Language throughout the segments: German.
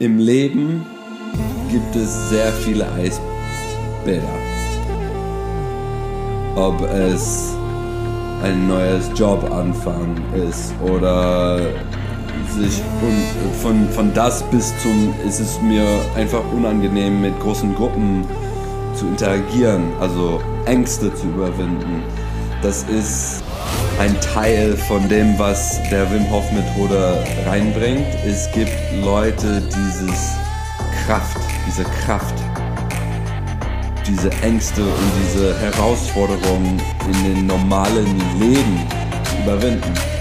Im Leben gibt es sehr viele Eisbäder. Ob es ein neues Jobanfang ist oder sich von, von das bis zum ist es mir einfach unangenehm mit großen Gruppen zu interagieren, also Ängste zu überwinden. Das ist ein Teil von dem, was der Wim Hof Methode reinbringt. Es gibt Leute, dieses Kraft, diese Kraft, diese Ängste und diese Herausforderungen in den normalen Leben zu überwinden.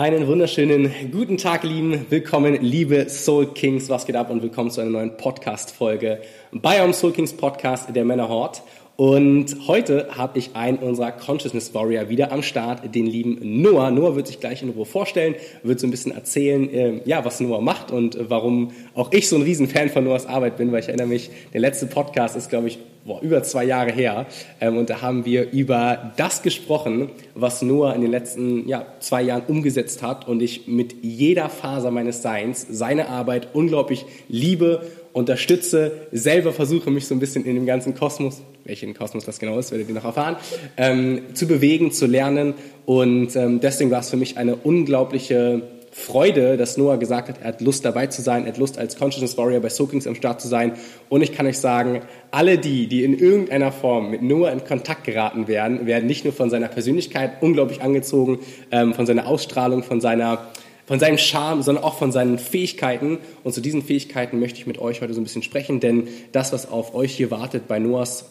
Einen wunderschönen guten Tag, lieben. Willkommen, liebe Soul Kings. Was geht ab? Und willkommen zu einer neuen Podcast-Folge bei eurem Soul Kings Podcast, der Männerhort. Und heute habe ich einen unserer Consciousness Warrior wieder am Start, den lieben Noah. Noah wird sich gleich in Ruhe vorstellen, wird so ein bisschen erzählen, äh, ja, was Noah macht und warum auch ich so ein Riesenfan von Noahs Arbeit bin, weil ich erinnere mich, der letzte Podcast ist, glaube ich, boah, über zwei Jahre her. Ähm, und da haben wir über das gesprochen, was Noah in den letzten ja, zwei Jahren umgesetzt hat und ich mit jeder Faser meines Seins seine Arbeit unglaublich liebe, unterstütze, selber versuche mich so ein bisschen in dem ganzen Kosmos, welchen Kosmos das genau ist, werdet ihr noch erfahren, ähm, zu bewegen, zu lernen. Und ähm, deswegen war es für mich eine unglaubliche Freude, dass Noah gesagt hat, er hat Lust dabei zu sein, er hat Lust als Consciousness Warrior bei Soakings am Start zu sein. Und ich kann euch sagen, alle die, die in irgendeiner Form mit Noah in Kontakt geraten werden, werden nicht nur von seiner Persönlichkeit unglaublich angezogen, ähm, von seiner Ausstrahlung, von seiner von seinem Charme, sondern auch von seinen Fähigkeiten. Und zu diesen Fähigkeiten möchte ich mit euch heute so ein bisschen sprechen, denn das, was auf euch hier wartet bei Noahs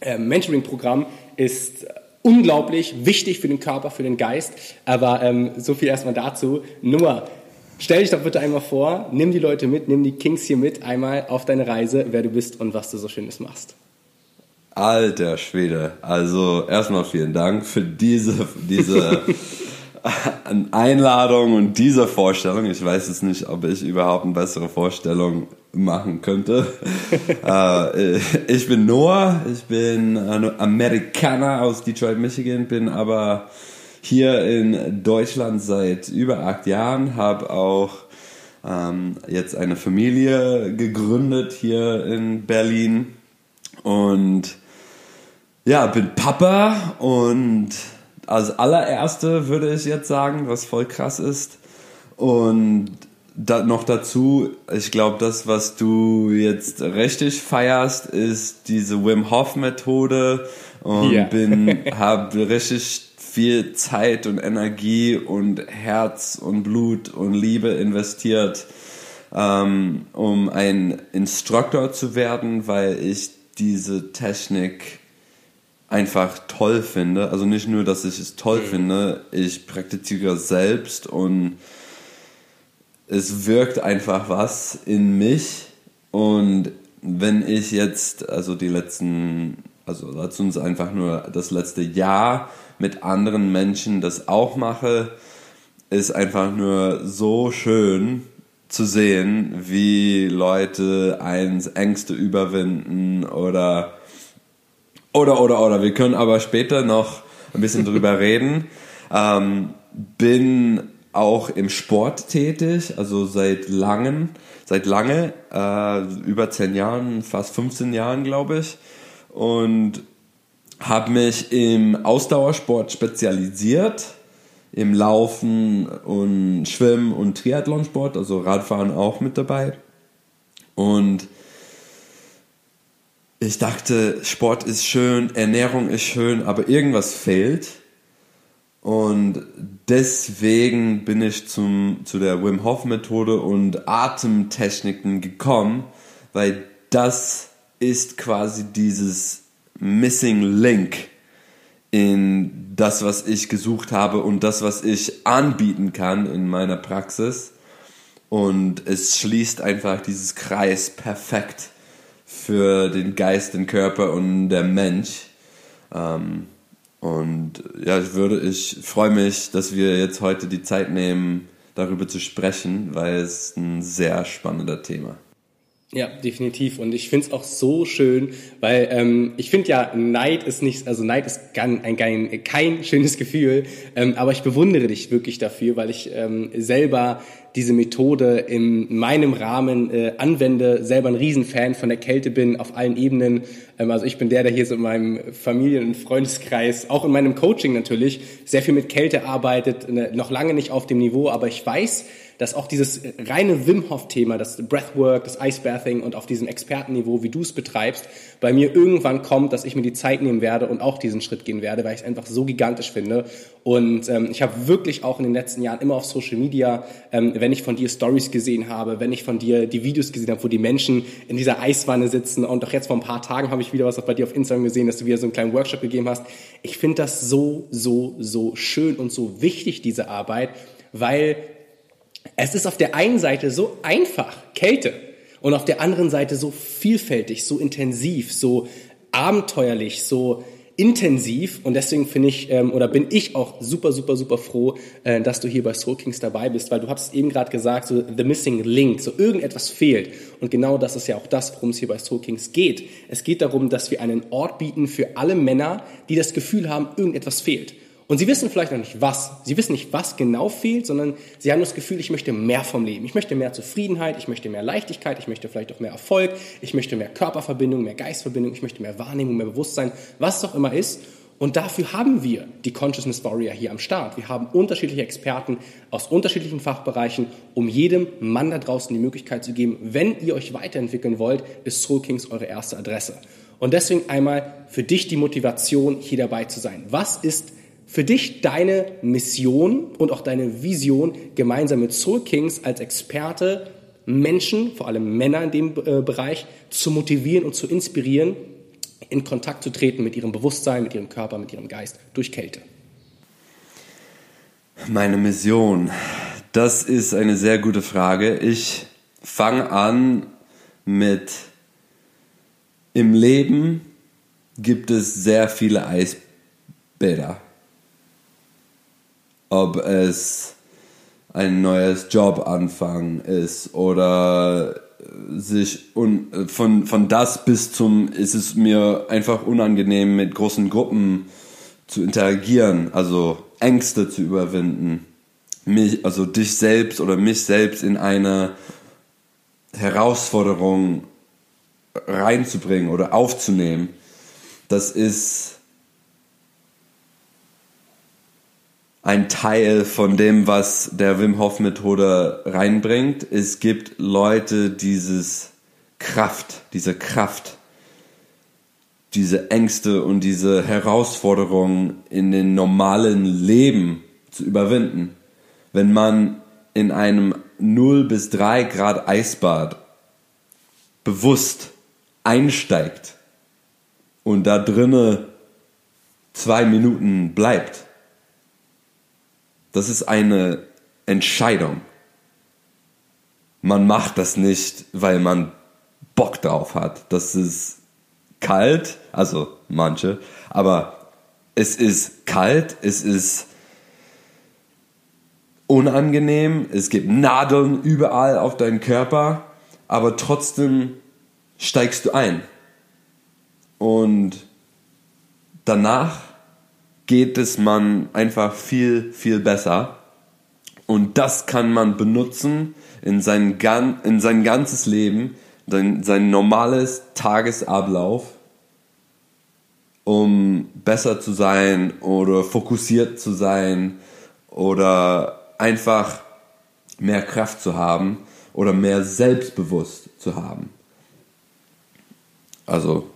äh, Mentoring-Programm, ist unglaublich wichtig für den Körper, für den Geist. Aber ähm, so viel erstmal dazu. Noah, stell dich doch bitte einmal vor, nimm die Leute mit, nimm die Kings hier mit, einmal auf deine Reise, wer du bist und was du so Schönes machst. Alter Schwede, also erstmal vielen Dank für diese, diese Einladung und diese Vorstellung. Ich weiß es nicht, ob ich überhaupt eine bessere Vorstellung machen könnte. äh, ich bin Noah, ich bin Amerikaner aus Detroit, Michigan, bin aber hier in Deutschland seit über acht Jahren, habe auch ähm, jetzt eine Familie gegründet hier in Berlin und ja, bin Papa und als allererste würde ich jetzt sagen, was voll krass ist. Und da, noch dazu, ich glaube, das, was du jetzt richtig feierst, ist diese Wim Hof Methode und yeah. bin, habe richtig viel Zeit und Energie und Herz und Blut und Liebe investiert, ähm, um ein Instruktor zu werden, weil ich diese Technik einfach toll finde. Also nicht nur, dass ich es toll mhm. finde, ich praktiziere es selbst und es wirkt einfach was in mich. Und wenn ich jetzt, also die letzten, also lass uns einfach nur das letzte Jahr mit anderen Menschen das auch mache, ist einfach nur so schön zu sehen, wie Leute eins Ängste überwinden oder oder, oder, oder. Wir können aber später noch ein bisschen drüber reden. Ähm, bin auch im Sport tätig, also seit langem, seit lange, äh, über zehn Jahren, fast 15 Jahren, glaube ich. Und habe mich im Ausdauersport spezialisiert, im Laufen und Schwimmen und Triathlonsport, also Radfahren auch mit dabei. Und ich dachte, Sport ist schön, Ernährung ist schön, aber irgendwas fehlt. Und deswegen bin ich zum, zu der Wim Hof Methode und Atemtechniken gekommen, weil das ist quasi dieses Missing Link in das, was ich gesucht habe und das, was ich anbieten kann in meiner Praxis. Und es schließt einfach dieses Kreis perfekt für den Geist, den Körper und der Mensch. Ähm, und ja, ich würde, ich freue mich, dass wir jetzt heute die Zeit nehmen, darüber zu sprechen, weil es ein sehr spannender Thema. Ja, definitiv. Und ich finde es auch so schön, weil ähm, ich finde ja, Neid ist nicht, also Neid ist kein, ein, kein, kein schönes Gefühl, ähm, aber ich bewundere dich wirklich dafür, weil ich ähm, selber diese Methode in meinem Rahmen äh, anwende, selber ein Riesenfan von der Kälte bin, auf allen Ebenen. Ähm, also ich bin der, der hier so in meinem Familien- und Freundeskreis, auch in meinem Coaching natürlich, sehr viel mit Kälte arbeitet, ne, noch lange nicht auf dem Niveau, aber ich weiß, dass auch dieses reine Wim Hof Thema, das Breathwork, das Icebathing und auf diesem Expertenniveau, wie du es betreibst, bei mir irgendwann kommt, dass ich mir die Zeit nehmen werde und auch diesen Schritt gehen werde, weil ich es einfach so gigantisch finde. Und ähm, ich habe wirklich auch in den letzten Jahren immer auf Social Media, ähm, wenn ich von dir Stories gesehen habe, wenn ich von dir die Videos gesehen habe, wo die Menschen in dieser Eiswanne sitzen und auch jetzt vor ein paar Tagen habe ich wieder was bei dir auf Instagram gesehen, dass du wieder so einen kleinen Workshop gegeben hast. Ich finde das so, so, so schön und so wichtig, diese Arbeit, weil es ist auf der einen Seite so einfach, Kälte, und auf der anderen Seite so vielfältig, so intensiv, so abenteuerlich, so intensiv und deswegen finde ich ähm, oder bin ich auch super super super froh, äh, dass du hier bei Soul Kings dabei bist, weil du hast eben gerade gesagt, so the missing link, so irgendetwas fehlt und genau das ist ja auch das, worum es hier bei Soul Kings geht. Es geht darum, dass wir einen Ort bieten für alle Männer, die das Gefühl haben, irgendetwas fehlt. Und sie wissen vielleicht noch nicht was. Sie wissen nicht, was genau fehlt, sondern sie haben das Gefühl, ich möchte mehr vom Leben. Ich möchte mehr Zufriedenheit, ich möchte mehr Leichtigkeit, ich möchte vielleicht auch mehr Erfolg, ich möchte mehr Körperverbindung, mehr Geistverbindung, ich möchte mehr Wahrnehmung, mehr Bewusstsein, was es auch immer ist. Und dafür haben wir die Consciousness Warrior hier am Start. Wir haben unterschiedliche Experten aus unterschiedlichen Fachbereichen, um jedem Mann da draußen die Möglichkeit zu geben, wenn ihr euch weiterentwickeln wollt, ist Soul Kings eure erste Adresse. Und deswegen einmal für dich die Motivation, hier dabei zu sein. Was ist für dich deine Mission und auch deine Vision gemeinsam mit Soul Kings als Experte Menschen, vor allem Männer in dem äh, Bereich, zu motivieren und zu inspirieren, in Kontakt zu treten mit ihrem Bewusstsein, mit ihrem Körper, mit ihrem Geist durch Kälte? Meine Mission, das ist eine sehr gute Frage. Ich fange an mit im Leben gibt es sehr viele Eisbäder ob es ein neues Jobanfang ist oder sich un, von, von das bis zum ist es mir einfach unangenehm mit großen Gruppen zu interagieren, also Ängste zu überwinden, mich also dich selbst oder mich selbst in eine Herausforderung reinzubringen oder aufzunehmen. Das ist ein Teil von dem, was der Wim Hof Methode reinbringt. Es gibt Leute dieses Kraft, diese Kraft, diese Ängste und diese Herausforderungen in den normalen Leben zu überwinden. Wenn man in einem 0 bis 3 Grad Eisbad bewusst einsteigt und da drinne zwei Minuten bleibt, das ist eine Entscheidung. Man macht das nicht, weil man Bock drauf hat. Das ist kalt, also manche, aber es ist kalt, es ist unangenehm, es gibt Nadeln überall auf deinem Körper, aber trotzdem steigst du ein. Und danach geht es man einfach viel, viel besser. Und das kann man benutzen in sein, in sein ganzes Leben, sein, sein normales Tagesablauf, um besser zu sein oder fokussiert zu sein oder einfach mehr Kraft zu haben oder mehr selbstbewusst zu haben. Also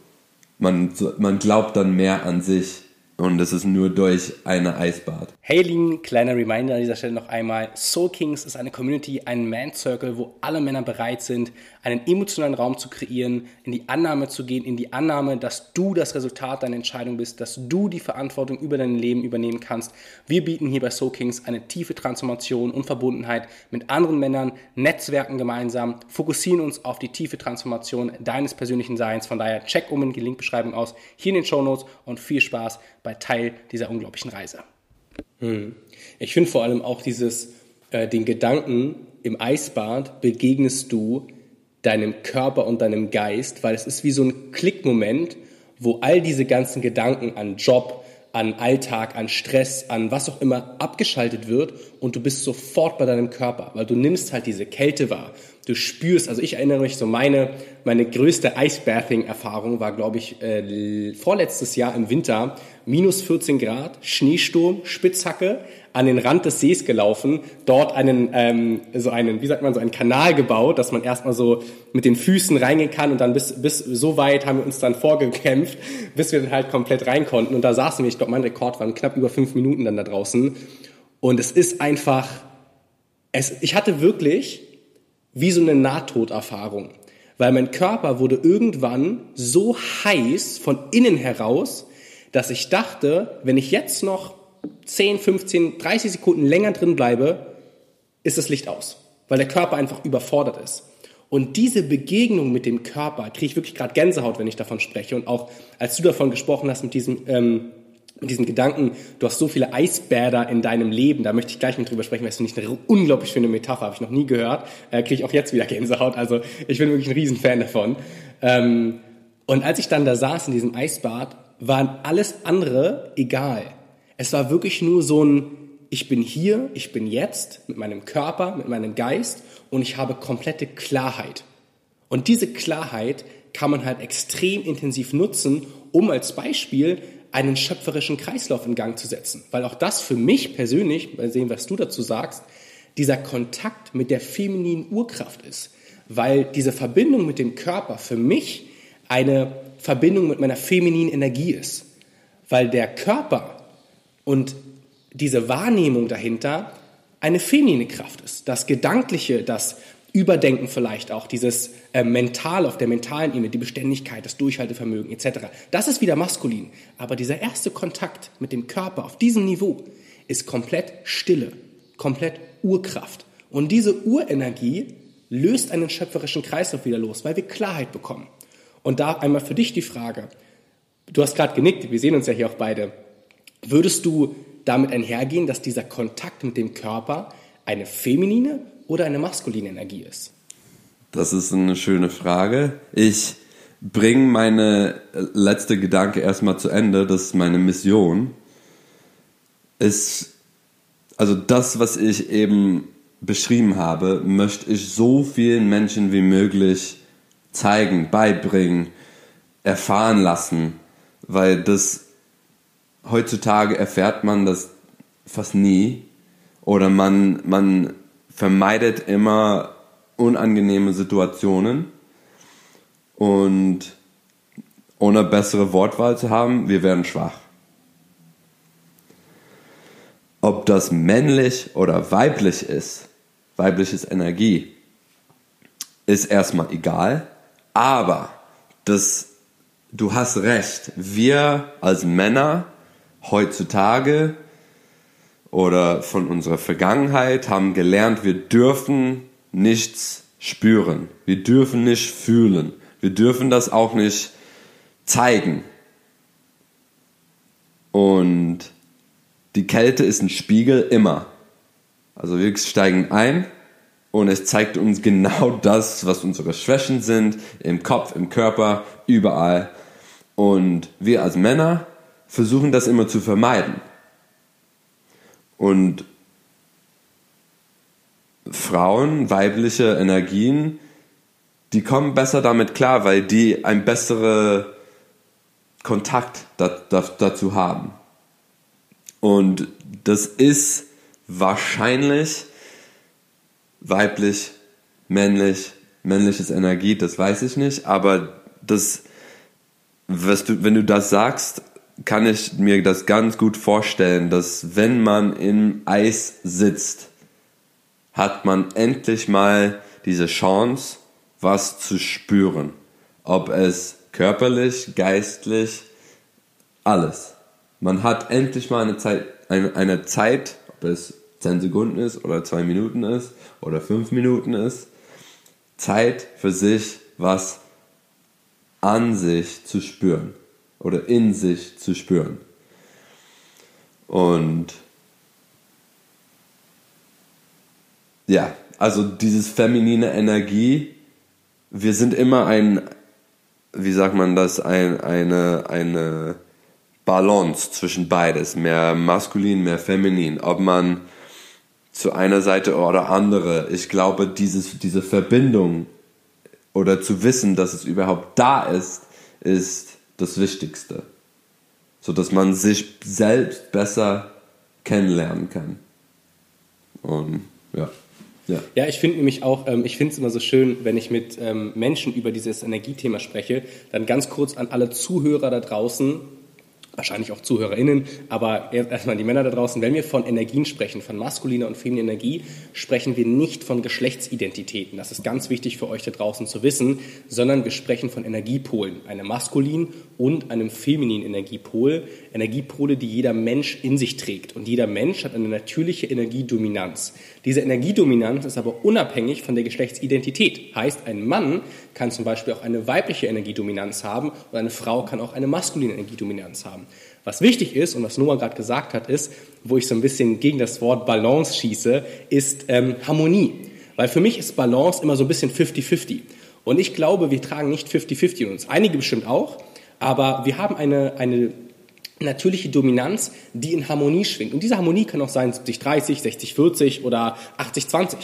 man, man glaubt dann mehr an sich und das ist nur durch eine Eisbad. Hey Lin, kleiner Reminder an dieser Stelle noch einmal. Soul Kings ist eine Community, ein Man Circle, wo alle Männer bereit sind, einen emotionalen Raum zu kreieren, in die Annahme zu gehen, in die Annahme, dass du das Resultat deiner Entscheidung bist, dass du die Verantwortung über dein Leben übernehmen kannst. Wir bieten hier bei Soul Kings eine tiefe Transformation und Verbundenheit mit anderen Männern, Netzwerken gemeinsam, fokussieren uns auf die tiefe Transformation deines persönlichen Seins. Von daher check um in die Linkbeschreibung aus, hier in den Show Notes und viel Spaß bei Teil dieser unglaublichen Reise. Hm. Ich finde vor allem auch dieses, äh, den Gedanken, im Eisbad begegnest du deinem Körper und deinem Geist, weil es ist wie so ein Klickmoment, wo all diese ganzen Gedanken an Job, an Alltag, an Stress, an was auch immer abgeschaltet wird und du bist sofort bei deinem Körper, weil du nimmst halt diese Kälte wahr. Du spürst, also ich erinnere mich so meine, meine größte Icebathing-Erfahrung war, glaube ich, äh, vorletztes Jahr im Winter, minus 14 Grad, Schneesturm, Spitzhacke, an den Rand des Sees gelaufen, dort einen, ähm, so einen, wie sagt man, so einen Kanal gebaut, dass man erstmal so mit den Füßen reingehen kann und dann bis, bis so weit haben wir uns dann vorgekämpft, bis wir dann halt komplett rein konnten. Und da saßen wir, ich glaube, mein Rekord waren knapp über fünf Minuten dann da draußen. Und es ist einfach, es, ich hatte wirklich wie so eine Nahtoderfahrung, weil mein Körper wurde irgendwann so heiß von innen heraus, dass ich dachte, wenn ich jetzt noch 10, 15, 30 Sekunden länger drin bleibe, ist das Licht aus, weil der Körper einfach überfordert ist. Und diese Begegnung mit dem Körper kriege ich wirklich gerade Gänsehaut, wenn ich davon spreche. Und auch als du davon gesprochen hast mit diesem, ähm, mit diesem Gedanken, du hast so viele Eisbäder in deinem Leben, da möchte ich gleich mit drüber sprechen, weil es finde ich eine unglaublich schöne Metapher, habe ich noch nie gehört, äh, kriege ich auch jetzt wieder Gänsehaut. Also ich bin wirklich ein Riesenfan davon. Ähm, und als ich dann da saß in diesem Eisbad, waren alles andere egal. Es war wirklich nur so ein, ich bin hier, ich bin jetzt mit meinem Körper, mit meinem Geist und ich habe komplette Klarheit. Und diese Klarheit kann man halt extrem intensiv nutzen, um als Beispiel einen schöpferischen Kreislauf in Gang zu setzen. Weil auch das für mich persönlich, mal sehen, was du dazu sagst, dieser Kontakt mit der femininen Urkraft ist. Weil diese Verbindung mit dem Körper für mich eine Verbindung mit meiner femininen Energie ist. Weil der Körper und diese Wahrnehmung dahinter eine feminine Kraft ist. Das Gedankliche, das Überdenken vielleicht auch, dieses äh, Mental auf der mentalen Ebene, die Beständigkeit, das Durchhaltevermögen etc. Das ist wieder maskulin. Aber dieser erste Kontakt mit dem Körper auf diesem Niveau ist komplett Stille, komplett Urkraft. Und diese Urenergie löst einen schöpferischen Kreislauf wieder los, weil wir Klarheit bekommen. Und da einmal für dich die Frage. Du hast gerade genickt, wir sehen uns ja hier auch beide. Würdest du damit einhergehen, dass dieser Kontakt mit dem Körper eine feminine oder eine maskuline Energie ist? Das ist eine schöne Frage. Ich bringe meine letzte Gedanke erstmal zu Ende. Das ist meine Mission. Ist, also das, was ich eben beschrieben habe, möchte ich so vielen Menschen wie möglich zeigen, beibringen, erfahren lassen, weil das heutzutage erfährt man das fast nie oder man, man vermeidet immer unangenehme Situationen. Und ohne bessere Wortwahl zu haben, wir werden schwach. Ob das männlich oder weiblich ist, weibliches Energie, ist erstmal egal, aber das, du hast recht, wir als Männer heutzutage oder von unserer Vergangenheit haben gelernt, wir dürfen nichts spüren, wir dürfen nicht fühlen, wir dürfen das auch nicht zeigen. Und die Kälte ist ein Spiegel immer. Also wir steigen ein und es zeigt uns genau das, was unsere Schwächen sind, im Kopf, im Körper, überall. Und wir als Männer versuchen das immer zu vermeiden. Und Frauen, weibliche Energien, die kommen besser damit klar, weil die ein besseren Kontakt dazu haben. Und das ist wahrscheinlich weiblich, männlich, männliches Energie, das weiß ich nicht, aber das, du, wenn du das sagst, kann ich mir das ganz gut vorstellen, dass wenn man im Eis sitzt, hat man endlich mal diese Chance, was zu spüren. Ob es körperlich, geistlich, alles. Man hat endlich mal eine Zeit, eine, eine Zeit, ob es 10 Sekunden ist oder 2 Minuten ist oder 5 Minuten ist, Zeit für sich, was an sich zu spüren oder in sich zu spüren. Und ja, also dieses feminine Energie wir sind immer ein, wie sagt man das, ein, eine, eine Balance zwischen beides, mehr maskulin, mehr feminin. Ob man zu einer Seite oder andere, ich glaube, dieses, diese Verbindung oder zu wissen, dass es überhaupt da ist, ist das Wichtigste. So dass man sich selbst besser kennenlernen kann. Und ja. Ja, ja ich finde nämlich auch, ähm, ich finde es immer so schön, wenn ich mit ähm, Menschen über dieses Energiethema spreche, dann ganz kurz an alle Zuhörer da draußen, wahrscheinlich auch ZuhörerInnen, aber erstmal die Männer da draußen, wenn wir von Energien sprechen, von maskuliner und femininer Energie, sprechen wir nicht von Geschlechtsidentitäten. Das ist ganz wichtig für euch da draußen zu wissen, sondern wir sprechen von Energiepolen, einem maskulinen und einem femininen Energiepol. Energiepole, die jeder Mensch in sich trägt. Und jeder Mensch hat eine natürliche Energiedominanz. Diese Energiedominanz ist aber unabhängig von der Geschlechtsidentität. Heißt, ein Mann kann zum Beispiel auch eine weibliche Energiedominanz haben und eine Frau kann auch eine maskuline Energiedominanz haben. Was wichtig ist und was Noah gerade gesagt hat, ist, wo ich so ein bisschen gegen das Wort Balance schieße, ist ähm, Harmonie. Weil für mich ist Balance immer so ein bisschen 50-50. Und ich glaube, wir tragen nicht 50-50 in uns. Einige bestimmt auch, aber wir haben eine, eine natürliche Dominanz, die in Harmonie schwingt. Und diese Harmonie kann auch sein 70-30, 60-40 oder 80-20.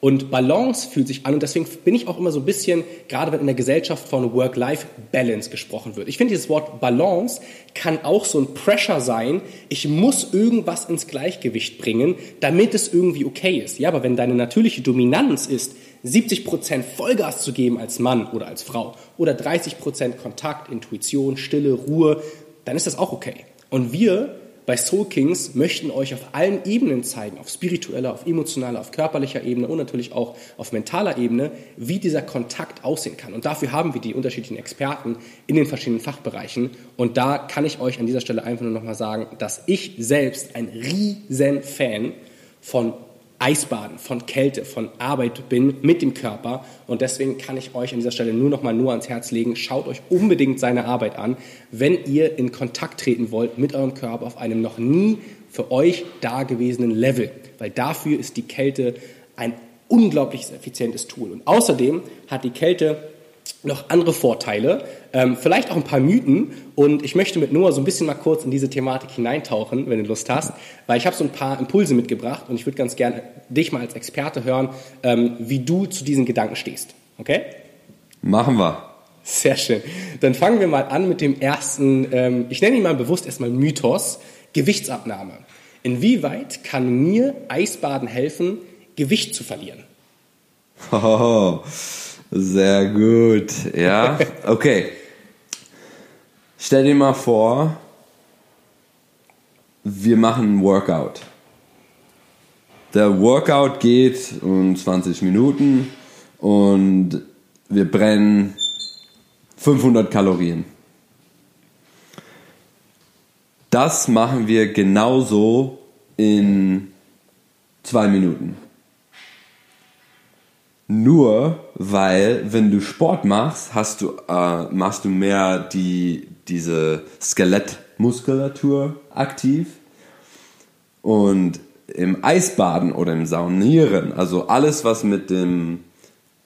Und Balance fühlt sich an und deswegen bin ich auch immer so ein bisschen, gerade wenn in der Gesellschaft von Work-Life-Balance gesprochen wird. Ich finde, dieses Wort Balance kann auch so ein Pressure sein. Ich muss irgendwas ins Gleichgewicht bringen, damit es irgendwie okay ist. Ja, aber wenn deine natürliche Dominanz ist, 70% Vollgas zu geben als Mann oder als Frau oder 30% Kontakt, Intuition, Stille, Ruhe, dann ist das auch okay. Und wir bei Soul Kings möchten euch auf allen Ebenen zeigen, auf spiritueller, auf emotionaler, auf körperlicher Ebene und natürlich auch auf mentaler Ebene, wie dieser Kontakt aussehen kann. Und dafür haben wir die unterschiedlichen Experten in den verschiedenen Fachbereichen. Und da kann ich euch an dieser Stelle einfach nur nochmal sagen, dass ich selbst ein riesen Fan von Eisbaden, von Kälte, von Arbeit bin mit dem Körper. Und deswegen kann ich euch an dieser Stelle nur noch mal nur ans Herz legen, schaut euch unbedingt seine Arbeit an, wenn ihr in Kontakt treten wollt mit eurem Körper auf einem noch nie für euch dagewesenen Level. Weil dafür ist die Kälte ein unglaublich effizientes Tool. Und außerdem hat die Kälte noch andere Vorteile, ähm, vielleicht auch ein paar Mythen. Und ich möchte mit Noah so ein bisschen mal kurz in diese Thematik hineintauchen, wenn du Lust hast, weil ich habe so ein paar Impulse mitgebracht und ich würde ganz gerne dich mal als Experte hören, ähm, wie du zu diesen Gedanken stehst. Okay? Machen wir. Sehr schön. Dann fangen wir mal an mit dem ersten, ähm, ich nenne ihn mal bewusst erstmal Mythos, Gewichtsabnahme. Inwieweit kann mir Eisbaden helfen, Gewicht zu verlieren? Oh. Sehr gut. Ja, okay. Stell dir mal vor, wir machen ein Workout. Der Workout geht um 20 Minuten und wir brennen 500 Kalorien. Das machen wir genauso in zwei Minuten. Nur weil, wenn du Sport machst, hast du, äh, machst du mehr die, diese Skelettmuskulatur aktiv. Und im Eisbaden oder im Saunieren, also alles, was mit dem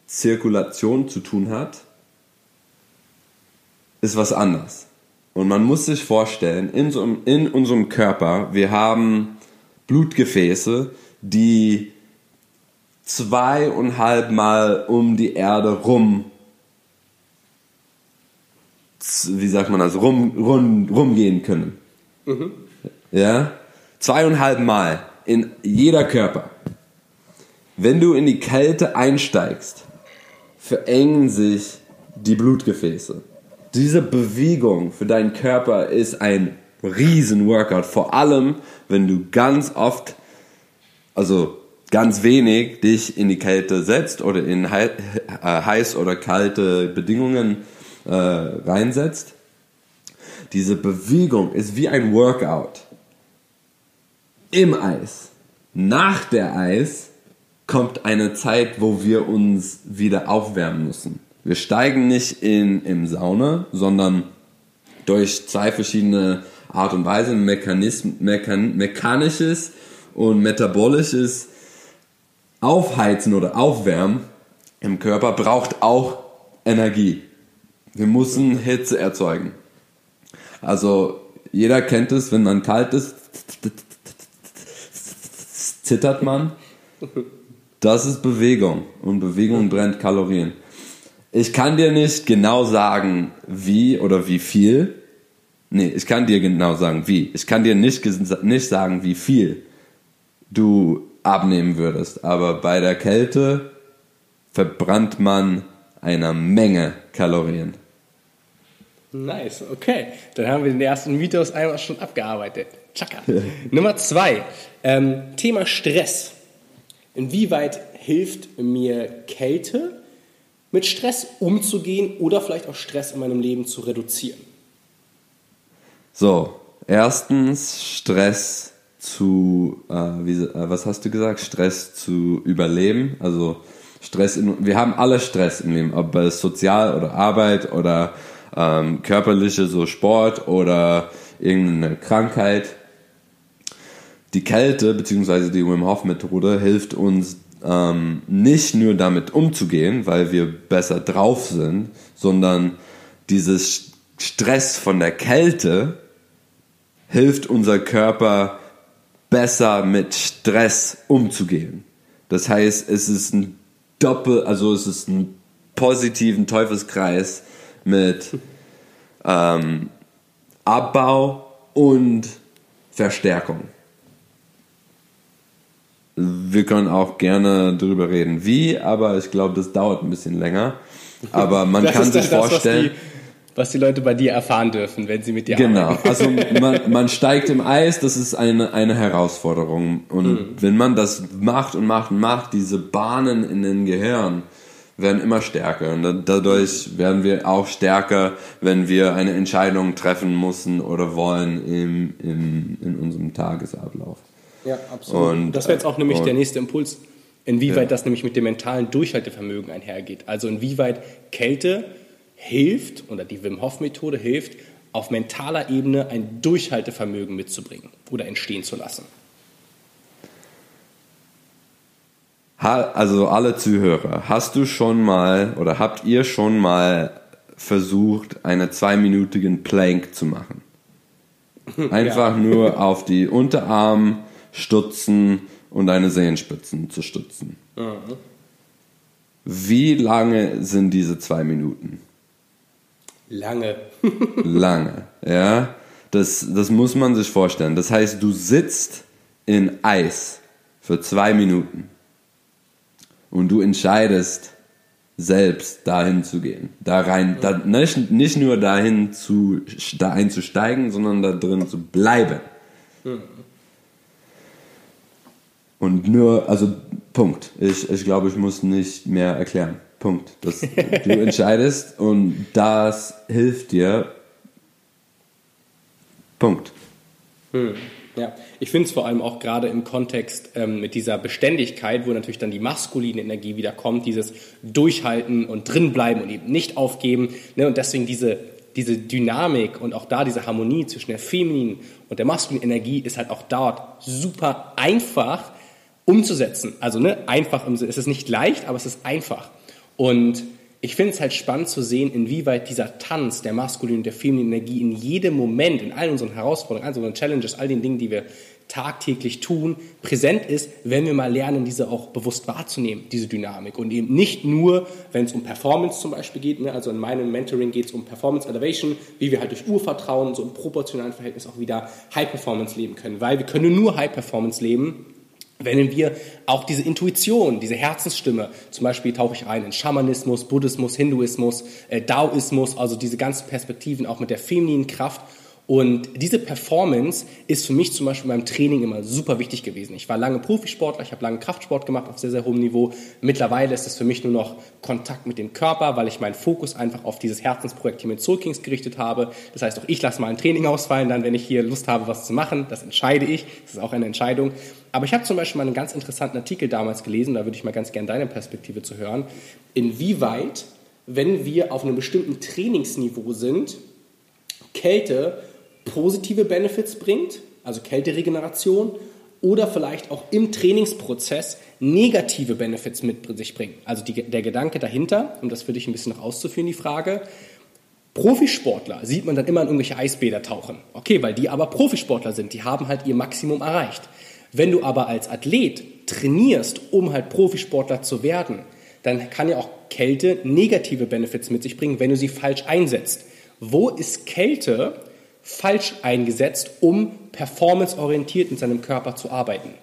Zirkulation zu tun hat, ist was anderes. Und man muss sich vorstellen, in, so, in unserem Körper, wir haben Blutgefäße, die zweieinhalb Mal um die Erde rum, wie sagt man das, rum, rum, rumgehen können. Mhm. Ja? Zweieinhalb Mal in jeder Körper. Wenn du in die Kälte einsteigst, verengen sich die Blutgefäße. Diese Bewegung für deinen Körper ist ein riesen Workout, vor allem wenn du ganz oft, also ganz wenig dich in die Kälte setzt oder in äh, heiß oder kalte Bedingungen äh, reinsetzt. Diese Bewegung ist wie ein Workout im Eis. Nach der Eis kommt eine Zeit, wo wir uns wieder aufwärmen müssen. Wir steigen nicht in im Sauna, sondern durch zwei verschiedene Art und Weise, Mechanism, Mechan, mechanisches und metabolisches Aufheizen oder Aufwärmen im Körper braucht auch Energie. Wir müssen Hitze erzeugen. Also jeder kennt es, wenn man kalt ist, zittert man. Das ist Bewegung und Bewegung brennt Kalorien. Ich kann dir nicht genau sagen, wie oder wie viel. Nee, ich kann dir genau sagen, wie. Ich kann dir nicht, nicht sagen, wie viel du abnehmen würdest. Aber bei der Kälte verbrannt man eine Menge Kalorien. Nice, okay. Dann haben wir den ersten Mythos einmal schon abgearbeitet. Chaka. Nummer zwei, ähm, Thema Stress. Inwieweit hilft mir Kälte, mit Stress umzugehen oder vielleicht auch Stress in meinem Leben zu reduzieren? So, erstens Stress zu, äh, wie, äh, was hast du gesagt? Stress zu überleben. Also Stress, in, wir haben alle Stress im Leben, ob es sozial oder Arbeit oder ähm, körperliche, so Sport oder irgendeine Krankheit. Die Kälte bzw. die Wim Hof Methode hilft uns ähm, nicht nur damit umzugehen, weil wir besser drauf sind, sondern dieses Stress von der Kälte hilft unser Körper besser mit Stress umzugehen. Das heißt, es ist ein Doppel, also es ist ein positiven Teufelskreis mit ähm, Abbau und Verstärkung. Wir können auch gerne darüber reden, wie, aber ich glaube, das dauert ein bisschen länger. Aber man das kann sich das, vorstellen. Was die, was die, Leute bei dir erfahren dürfen, wenn sie mit dir genau. arbeiten. Genau, also man, man, steigt im Eis, das ist eine, eine Herausforderung. Und mhm. wenn man das macht und macht und macht, diese Bahnen in den Gehirn werden immer stärker. Und dadurch werden wir auch stärker, wenn wir eine Entscheidung treffen müssen oder wollen im, im, in unserem Tagesablauf. Ja, absolut. Und, das wäre jetzt auch nämlich und, der nächste Impuls, inwieweit ja. das nämlich mit dem mentalen Durchhaltevermögen einhergeht. Also inwieweit Kälte hilft oder die Wim Hof Methode hilft, auf mentaler Ebene ein Durchhaltevermögen mitzubringen oder entstehen zu lassen. Also alle Zuhörer, hast du schon mal oder habt ihr schon mal versucht, einen zweiminütigen Plank zu machen? Einfach ja. nur auf die Unterarm stutzen und deine Zehenspitzen zu stützen. Mhm. Wie lange sind diese zwei Minuten? Lange. lange, ja. Das, das muss man sich vorstellen. Das heißt, du sitzt in Eis für zwei Minuten und du entscheidest selbst dahin zu gehen, da rein, da, nicht, nicht nur dahin zu, da einzusteigen, sondern da drin zu bleiben. Und nur, also Punkt. Ich, ich glaube, ich muss nicht mehr erklären. Punkt. Das, du entscheidest und das hilft dir. Punkt. Hm. Ja, ich finde es vor allem auch gerade im Kontext ähm, mit dieser Beständigkeit, wo natürlich dann die maskuline Energie wieder kommt, dieses Durchhalten und drinbleiben und eben nicht aufgeben. Ne? Und deswegen diese, diese Dynamik und auch da diese Harmonie zwischen der femininen und der maskulinen Energie ist halt auch dort super einfach, umzusetzen. Also ne, einfach, im, es ist nicht leicht, aber es ist einfach. Und ich finde es halt spannend zu sehen, inwieweit dieser Tanz der maskulinen und der femininen Energie in jedem Moment, in all unseren Herausforderungen, all unseren Challenges, all den Dingen, die wir tagtäglich tun, präsent ist, wenn wir mal lernen, diese auch bewusst wahrzunehmen, diese Dynamik. Und eben nicht nur, wenn es um Performance zum Beispiel geht, ne? also in meinem Mentoring geht es um Performance Elevation, wie wir halt durch Urvertrauen so im proportionalen Verhältnis auch wieder High Performance leben können. Weil wir können nur High Performance leben, wenn wir auch diese Intuition, diese Herzensstimme, zum Beispiel tauche ich ein in Schamanismus, Buddhismus, Hinduismus, äh, Daoismus, also diese ganzen Perspektiven auch mit der femininen Kraft und diese Performance ist für mich zum Beispiel beim Training immer super wichtig gewesen. Ich war lange Profisportler, ich habe lange Kraftsport gemacht auf sehr, sehr hohem Niveau. Mittlerweile ist es für mich nur noch Kontakt mit dem Körper, weil ich meinen Fokus einfach auf dieses Herzensprojekt hier mit Soul Kings gerichtet habe. Das heißt, auch ich lasse mal ein Training ausfallen, dann, wenn ich hier Lust habe, was zu machen. Das entscheide ich. Das ist auch eine Entscheidung. Aber ich habe zum Beispiel mal einen ganz interessanten Artikel damals gelesen, da würde ich mal ganz gerne deine Perspektive zu hören. Inwieweit, wenn wir auf einem bestimmten Trainingsniveau sind, Kälte positive Benefits bringt, also Kälteregeneration, oder vielleicht auch im Trainingsprozess negative Benefits mit sich bringen. Also die, der Gedanke dahinter, um das für dich ein bisschen noch auszuführen, die Frage, Profisportler sieht man dann immer in irgendwelche Eisbäder tauchen. Okay, weil die aber Profisportler sind, die haben halt ihr Maximum erreicht. Wenn du aber als Athlet trainierst, um halt Profisportler zu werden, dann kann ja auch Kälte negative Benefits mit sich bringen, wenn du sie falsch einsetzt. Wo ist Kälte falsch eingesetzt, um performanceorientiert mit seinem Körper zu arbeiten?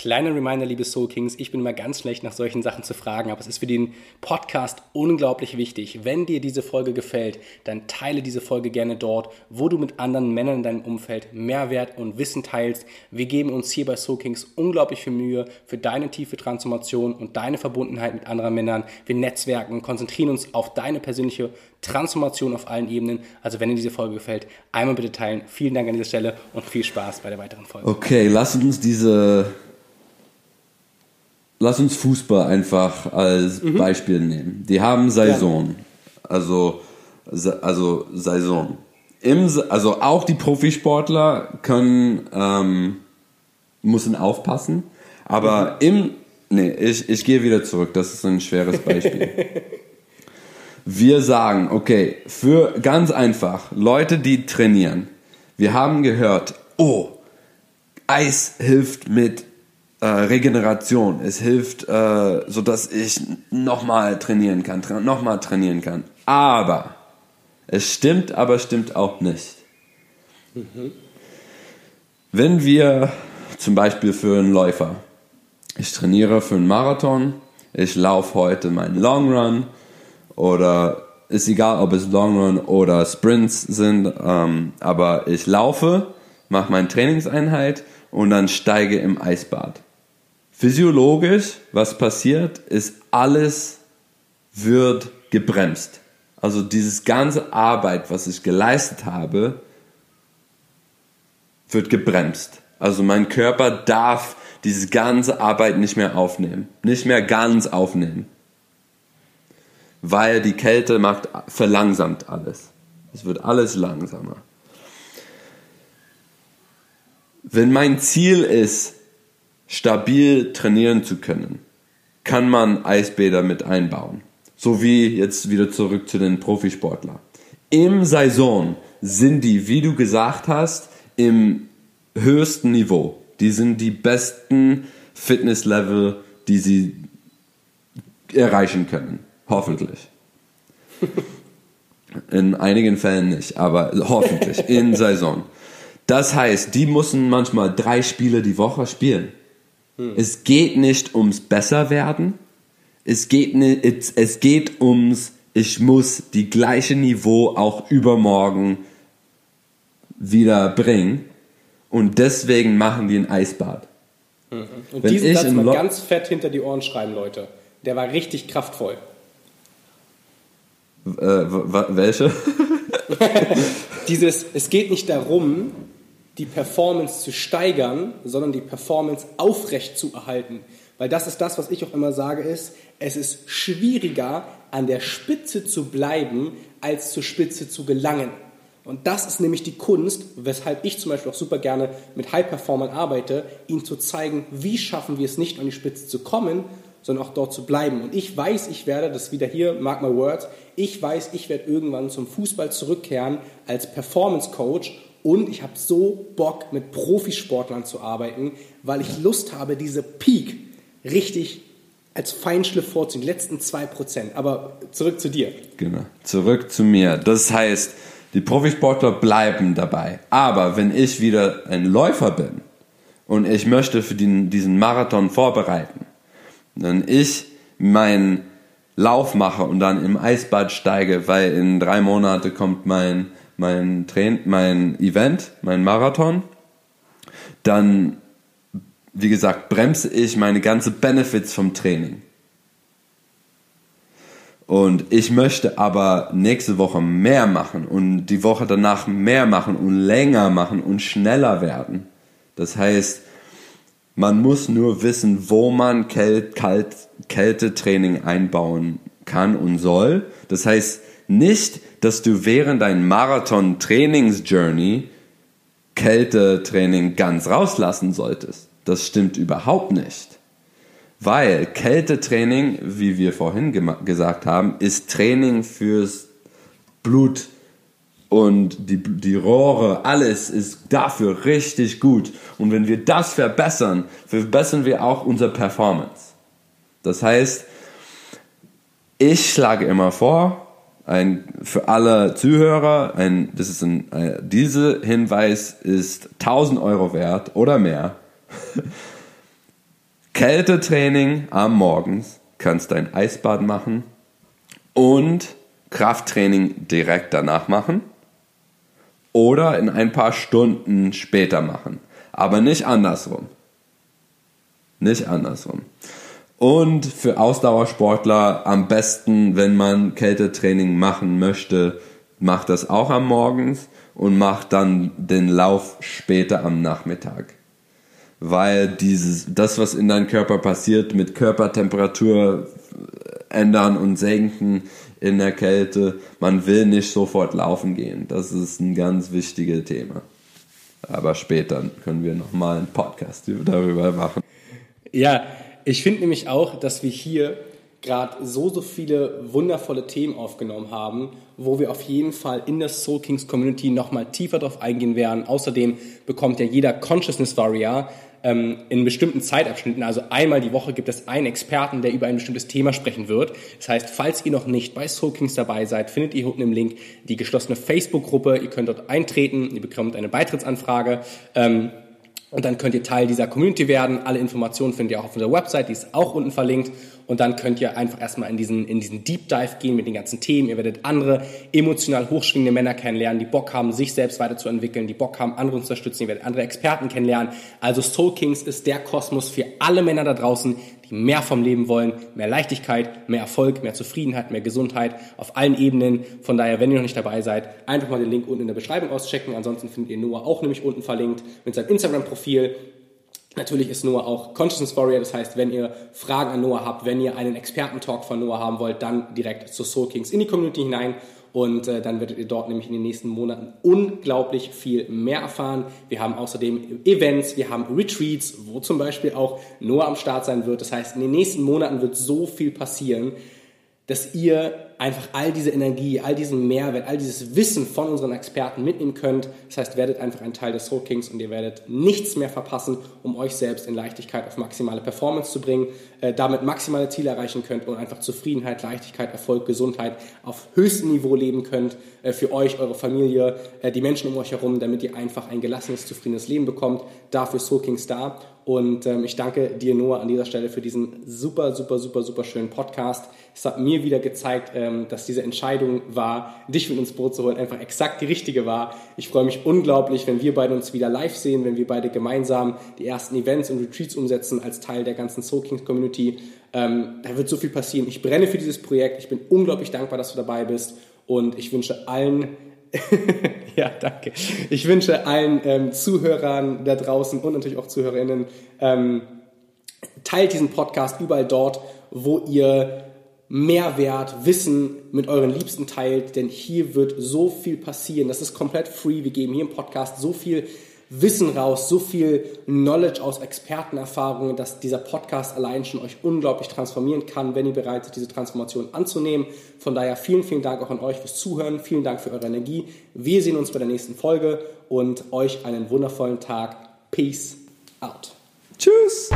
Kleiner Reminder, liebe Soul Kings, ich bin immer ganz schlecht nach solchen Sachen zu fragen, aber es ist für den Podcast unglaublich wichtig. Wenn dir diese Folge gefällt, dann teile diese Folge gerne dort, wo du mit anderen Männern in deinem Umfeld Mehrwert und Wissen teilst. Wir geben uns hier bei Soul Kings unglaublich viel Mühe für deine tiefe Transformation und deine Verbundenheit mit anderen Männern. Wir netzwerken, konzentrieren uns auf deine persönliche Transformation auf allen Ebenen. Also wenn dir diese Folge gefällt, einmal bitte teilen. Vielen Dank an dieser Stelle und viel Spaß bei der weiteren Folge. Okay, lass uns diese lass uns Fußball einfach als mhm. Beispiel nehmen. Die haben Saison. Ja. Also, also Saison. Im, also auch die Profisportler können, ähm, müssen aufpassen. Aber mhm. im, nee, ich, ich gehe wieder zurück. Das ist ein schweres Beispiel. wir sagen, okay, für ganz einfach, Leute, die trainieren. Wir haben gehört, oh, Eis hilft mit äh, Regeneration. Es hilft, äh, so dass ich nochmal trainieren kann, tra nochmal trainieren kann. Aber es stimmt, aber stimmt auch nicht. Mhm. Wenn wir zum Beispiel für einen Läufer, ich trainiere für einen Marathon, ich laufe heute meinen Long Run oder ist egal, ob es Long Run oder Sprints sind, ähm, aber ich laufe, mache meine Trainingseinheit und dann steige im Eisbad. Physiologisch, was passiert, ist alles wird gebremst. Also dieses ganze Arbeit, was ich geleistet habe, wird gebremst. Also mein Körper darf diese ganze Arbeit nicht mehr aufnehmen, nicht mehr ganz aufnehmen, weil die Kälte macht verlangsamt alles. Es wird alles langsamer. Wenn mein Ziel ist, stabil trainieren zu können, kann man Eisbäder mit einbauen. So wie jetzt wieder zurück zu den Profisportlern. Im Saison sind die, wie du gesagt hast, im höchsten Niveau. Die sind die besten Fitnesslevel, die sie erreichen können. Hoffentlich. In einigen Fällen nicht, aber hoffentlich in Saison. Das heißt, die müssen manchmal drei Spiele die Woche spielen. Hm. Es geht nicht ums Besserwerden. Es geht, nicht, es, es geht ums, ich muss die gleiche Niveau auch übermorgen wieder bringen. Und deswegen machen die ein Eisbad. Mhm. Und Wenn diesen Satz mal ganz fett hinter die Ohren schreiben, Leute. Der war richtig kraftvoll. Äh, welche? Dieses, es geht nicht darum, die Performance zu steigern, sondern die Performance aufrecht zu erhalten. Weil das ist das, was ich auch immer sage, ist, es ist schwieriger, an der Spitze zu bleiben, als zur Spitze zu gelangen. Und das ist nämlich die Kunst, weshalb ich zum Beispiel auch super gerne mit High-Performern arbeite, ihnen zu zeigen, wie schaffen wir es nicht an die Spitze zu kommen, sondern auch dort zu bleiben. Und ich weiß, ich werde, das wieder hier, mark my words, ich weiß, ich werde irgendwann zum Fußball zurückkehren als Performance Coach und ich habe so Bock, mit Profisportlern zu arbeiten, weil ich Lust habe, diese Peak richtig als Feinschliff vorzunehmen, die letzten 2%. Aber zurück zu dir. Genau, zurück zu mir. Das heißt, die Profisportler bleiben dabei. Aber wenn ich wieder ein Läufer bin und ich möchte für den, diesen Marathon vorbereiten, dann ich meinen Lauf mache und dann im Eisbad steige, weil in drei Monate kommt mein mein, Train mein Event, mein Marathon, dann, wie gesagt, bremse ich meine ganze Benefits vom Training. Und ich möchte aber nächste Woche mehr machen und die Woche danach mehr machen und länger machen und schneller werden. Das heißt, man muss nur wissen, wo man Kält, Kalt, Kältetraining einbauen kann und soll. Das heißt nicht, dass du während deinem Marathon-Trainings-Journey Kältetraining ganz rauslassen solltest. Das stimmt überhaupt nicht. Weil Kältetraining, wie wir vorhin gesagt haben, ist Training fürs Blut und die, die Rohre, alles ist dafür richtig gut. Und wenn wir das verbessern, verbessern wir auch unsere Performance. Das heißt, ich schlage immer vor, ein, für alle Zuhörer, ein, das ist ein, ein, dieser Hinweis ist 1000 Euro wert oder mehr. Kältetraining am Morgens, kannst dein Eisbad machen und Krafttraining direkt danach machen oder in ein paar Stunden später machen, aber nicht andersrum. Nicht andersrum. Und für Ausdauersportler am besten, wenn man Kältetraining machen möchte, macht das auch am Morgens und macht dann den Lauf später am Nachmittag. Weil dieses, das, was in deinem Körper passiert mit Körpertemperatur ändern und senken in der Kälte, man will nicht sofort laufen gehen. Das ist ein ganz wichtiges Thema. Aber später können wir nochmal einen Podcast darüber machen. Ja, ich finde nämlich auch, dass wir hier gerade so, so viele wundervolle Themen aufgenommen haben, wo wir auf jeden Fall in der Soul Kings Community nochmal tiefer drauf eingehen werden. Außerdem bekommt ja jeder Consciousness Warrior ähm, in bestimmten Zeitabschnitten, also einmal die Woche gibt es einen Experten, der über ein bestimmtes Thema sprechen wird. Das heißt, falls ihr noch nicht bei Soul Kings dabei seid, findet ihr unten im Link die geschlossene Facebook-Gruppe. Ihr könnt dort eintreten, ihr bekommt eine Beitrittsanfrage. Ähm, und dann könnt ihr Teil dieser Community werden. Alle Informationen findet ihr auch auf unserer Website, die ist auch unten verlinkt. Und dann könnt ihr einfach erstmal in diesen, in diesen Deep Dive gehen mit den ganzen Themen. Ihr werdet andere emotional hochschwingende Männer kennenlernen, die Bock haben, sich selbst weiterzuentwickeln, die Bock haben, andere zu unterstützen. Ihr werdet andere Experten kennenlernen. Also Soul Kings ist der Kosmos für alle Männer da draußen, die mehr vom Leben wollen, mehr Leichtigkeit, mehr Erfolg, mehr Zufriedenheit, mehr Gesundheit auf allen Ebenen. Von daher, wenn ihr noch nicht dabei seid, einfach mal den Link unten in der Beschreibung auschecken. Ansonsten findet ihr Noah auch nämlich unten verlinkt mit seinem Instagram-Profil. Natürlich ist Noah auch Consciousness Warrior, das heißt, wenn ihr Fragen an Noah habt, wenn ihr einen Experten-Talk von Noah haben wollt, dann direkt zu Soul Kings in die Community hinein und äh, dann werdet ihr dort nämlich in den nächsten Monaten unglaublich viel mehr erfahren. Wir haben außerdem Events, wir haben Retreats, wo zum Beispiel auch Noah am Start sein wird. Das heißt, in den nächsten Monaten wird so viel passieren, dass ihr einfach all diese Energie, all diesen Mehrwert, all dieses Wissen von unseren Experten mitnehmen könnt. Das heißt, werdet einfach ein Teil des Soul Kings und ihr werdet nichts mehr verpassen, um euch selbst in Leichtigkeit auf maximale Performance zu bringen, äh, damit maximale Ziele erreichen könnt und einfach Zufriedenheit, Leichtigkeit, Erfolg, Gesundheit auf höchstem Niveau leben könnt äh, für euch, eure Familie, äh, die Menschen um euch herum, damit ihr einfach ein gelassenes, zufriedenes Leben bekommt. Dafür Soul Kings da. Und ähm, ich danke dir, Noah, an dieser Stelle für diesen super, super, super, super schönen Podcast. Es hat mir wieder gezeigt, ähm, dass diese Entscheidung war, dich mit ins Boot zu holen, einfach exakt die richtige war. Ich freue mich unglaublich, wenn wir beide uns wieder live sehen, wenn wir beide gemeinsam die ersten Events und Retreats umsetzen als Teil der ganzen Soul Kings Community. Ähm, da wird so viel passieren. Ich brenne für dieses Projekt. Ich bin unglaublich dankbar, dass du dabei bist. Und ich wünsche allen ja, danke. Ich wünsche allen ähm, Zuhörern da draußen und natürlich auch Zuhörerinnen, ähm, teilt diesen Podcast überall dort, wo ihr Mehrwert, Wissen mit euren Liebsten teilt, denn hier wird so viel passieren. Das ist komplett free. Wir geben hier im Podcast so viel Wissen raus, so viel Knowledge aus Expertenerfahrungen, dass dieser Podcast allein schon euch unglaublich transformieren kann, wenn ihr bereit seid, diese Transformation anzunehmen. Von daher vielen, vielen Dank auch an euch fürs Zuhören. Vielen Dank für eure Energie. Wir sehen uns bei der nächsten Folge und euch einen wundervollen Tag. Peace out. Tschüss.